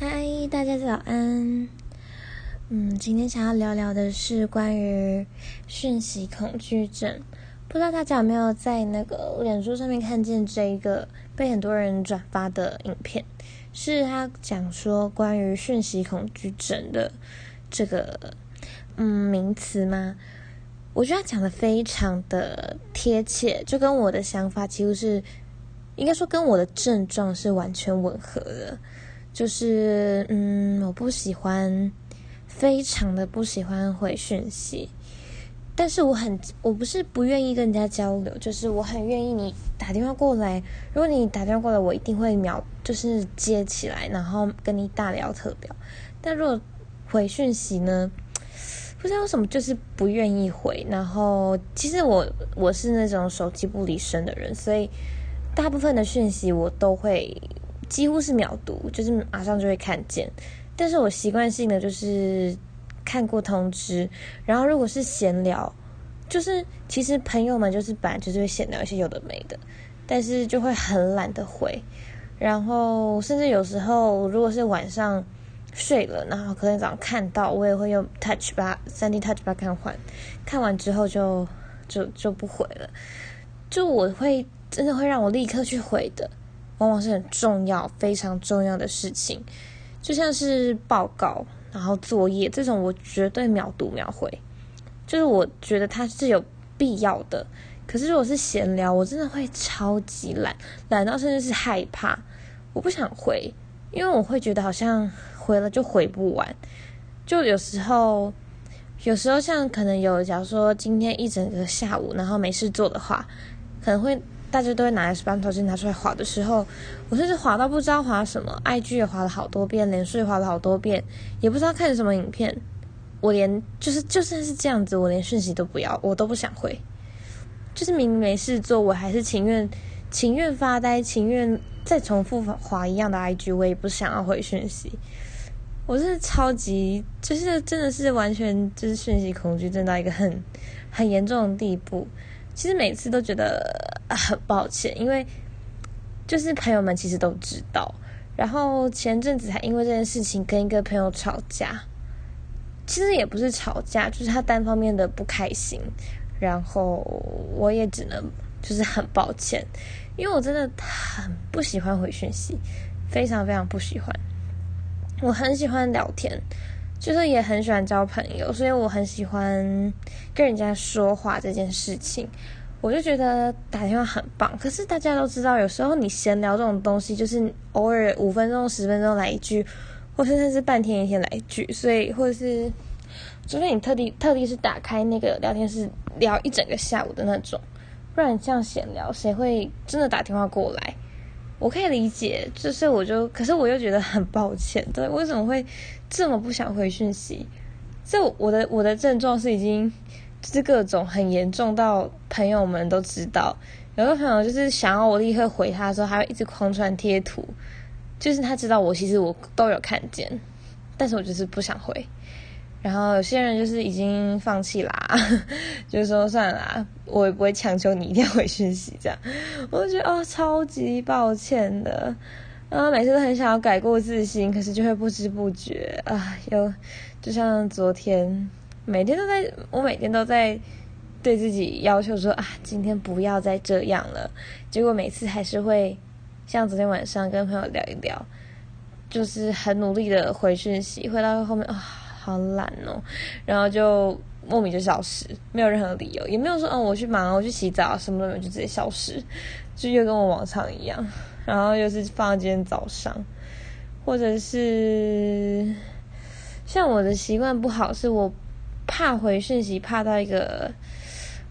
嗨，大家早安。嗯，今天想要聊聊的是关于讯息恐惧症。不知道大家有没有在那个脸书上面看见这一个被很多人转发的影片？是他讲说关于讯息恐惧症的这个嗯名词吗？我觉得他讲的非常的贴切，就跟我的想法几乎是，应该说跟我的症状是完全吻合的。就是，嗯，我不喜欢，非常的不喜欢回讯息，但是我很，我不是不愿意跟人家交流，就是我很愿意你打电话过来，如果你打电话过来，我一定会秒，就是接起来，然后跟你大聊特聊。但如果回讯息呢，不知道为什么就是不愿意回。然后其实我我是那种手机不离身的人，所以大部分的讯息我都会。几乎是秒读，就是马上就会看见。但是我习惯性的就是看过通知，然后如果是闲聊，就是其实朋友们就是本来就是会闲聊一些有的没的，但是就会很懒得回。然后甚至有时候如果是晚上睡了，然后可能早上看到，我也会用 Touch 把三 D Touch 把看完，看完之后就就就不回了。就我会真的会让我立刻去回的。往往是很重要、非常重要的事情，就像是报告、然后作业这种，我绝对秒读秒回。就是我觉得它是有必要的。可是如果是闲聊，我真的会超级懒，懒到甚至是害怕，我不想回，因为我会觉得好像回了就回不完。就有时候，有时候像可能有，假如说今天一整个下午，然后没事做的话，可能会。大家都会拿来把手机拿出来划的时候，我甚至划到不知道划什么，IG 也划了好多遍，连睡划了好多遍，也不知道看什么影片。我连就是就算是这样子，我连讯息都不要，我都不想回。就是明明没事做，我还是情愿情愿发呆，情愿再重复划一样的 IG，我也不想要回讯息。我是超级，就是真的是完全就是讯息恐惧症到一个很很严重的地步。其实每次都觉得很抱歉，因为就是朋友们其实都知道。然后前阵子还因为这件事情跟一个朋友吵架，其实也不是吵架，就是他单方面的不开心。然后我也只能就是很抱歉，因为我真的很不喜欢回讯息，非常非常不喜欢。我很喜欢聊天。就是也很喜欢交朋友，所以我很喜欢跟人家说话这件事情。我就觉得打电话很棒，可是大家都知道，有时候你闲聊这种东西，就是偶尔五分钟、十分钟来一句，或甚至是半天一天来一句。所以，或者是除非你特地特地是打开那个聊天室聊一整个下午的那种，不然这样闲聊，谁会真的打电话过来？我可以理解，就是我就，可是我又觉得很抱歉，对，为什么会这么不想回讯息？这我的我的症状是已经是各种很严重到朋友们都知道，有个朋友就是想要我立刻回他的时候，还会一直狂传贴图，就是他知道我其实我都有看见，但是我就是不想回。然后有些人就是已经放弃啦，就是说算了，我也不会强求你一定要回讯息这样。我就觉得哦，超级抱歉的，然后每次都很想要改过自新，可是就会不知不觉啊，又就像昨天，每天都在，我每天都在对自己要求说啊，今天不要再这样了。结果每次还是会像昨天晚上跟朋友聊一聊，就是很努力的回讯息，回到后面啊。好懒哦，然后就莫名就消失，没有任何理由，也没有说嗯我去忙，我去洗澡，什么都没有，就直接消失，就又跟我往常一样。然后又是放到今天早上，或者是像我的习惯不好，是我怕回讯息，怕到一个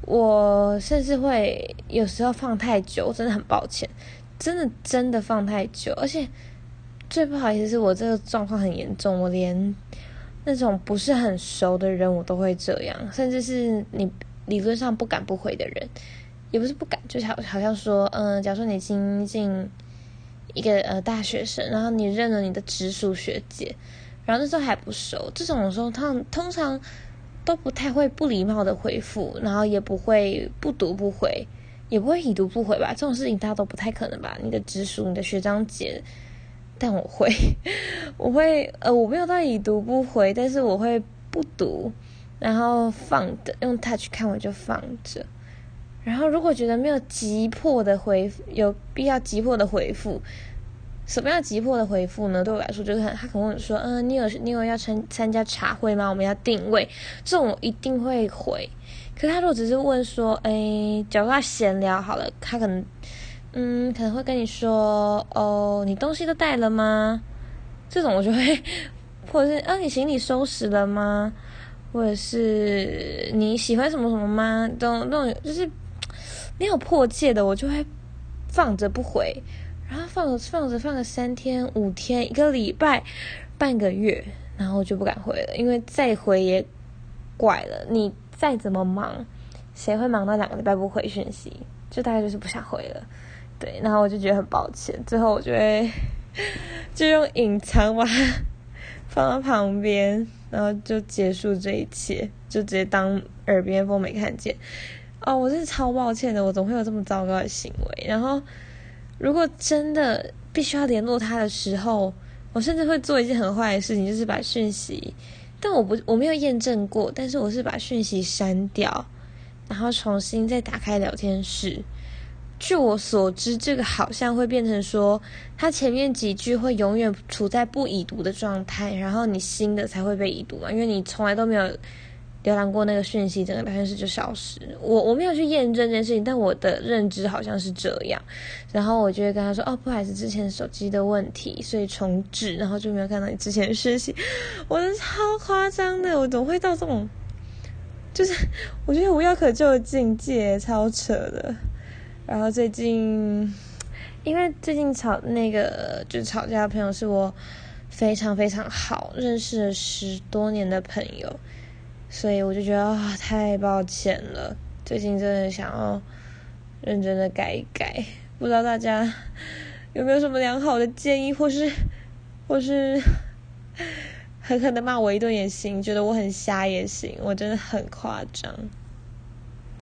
我甚至会有时候放太久，真的很抱歉，真的真的放太久，而且最不好意思是我这个状况很严重，我连。那种不是很熟的人，我都会这样，甚至是你理论上不敢不回的人，也不是不敢，就好好像说，嗯，假如说你新进一个呃大学生，然后你认了你的直属学姐，然后那时候还不熟，这种时候他通常都不太会不礼貌的回复，然后也不会不读不回，也不会已读不回吧，这种事情大家都不太可能吧？你的直属，你的学长姐。但我会，我会呃，我没有到已读不回，但是我会不读，然后放的用 touch 看我就放着，然后如果觉得没有急迫的回，有必要急迫的回复，什么样急迫的回复呢？对我来说就是他可能问说，嗯，你有你有要参参加茶会吗？我们要定位，这种我一定会回。可是他如果只是问说，哎，假如他闲聊好了，他可能。嗯，可能会跟你说哦，你东西都带了吗？这种我就会，或者是啊，你行李收拾了吗？或者是你喜欢什么什么吗？都那种就是没有迫切的，我就会放着不回，放着放着放个三天五天一个礼拜半个月，然后就不敢回了，因为再回也怪了。你再怎么忙，谁会忙到两个礼拜不回讯息？就大概就是不想回了。对，然后我就觉得很抱歉，最后我就会就用隐藏把它放到旁边，然后就结束这一切，就直接当耳边风没看见。哦，我真是超抱歉的，我怎么会有这么糟糕的行为？然后，如果真的必须要联络他的时候，我甚至会做一件很坏的事情，就是把讯息，但我不我没有验证过，但是我是把讯息删掉，然后重新再打开聊天室。据我所知，这个好像会变成说，他前面几句会永远处在不已读的状态，然后你新的才会被已读嘛，因为你从来都没有浏览过那个讯息，整个聊天室就消失。我我没有去验证这件事情，但我的认知好像是这样。然后我就会跟他说：“哦，不好意思，之前手机的问题，所以重置，然后就没有看到你之前的讯息。”我的超夸张的，我怎么会到这种，就是我觉得无药可救的境界，超扯的。然后最近，因为最近吵那个就是吵架的朋友是我非常非常好认识了十多年的朋友，所以我就觉得啊太抱歉了。最近真的想要认真的改一改，不知道大家有没有什么良好的建议，或是 或是 狠狠的骂我一顿也行，觉得我很瞎也行，我真的很夸张。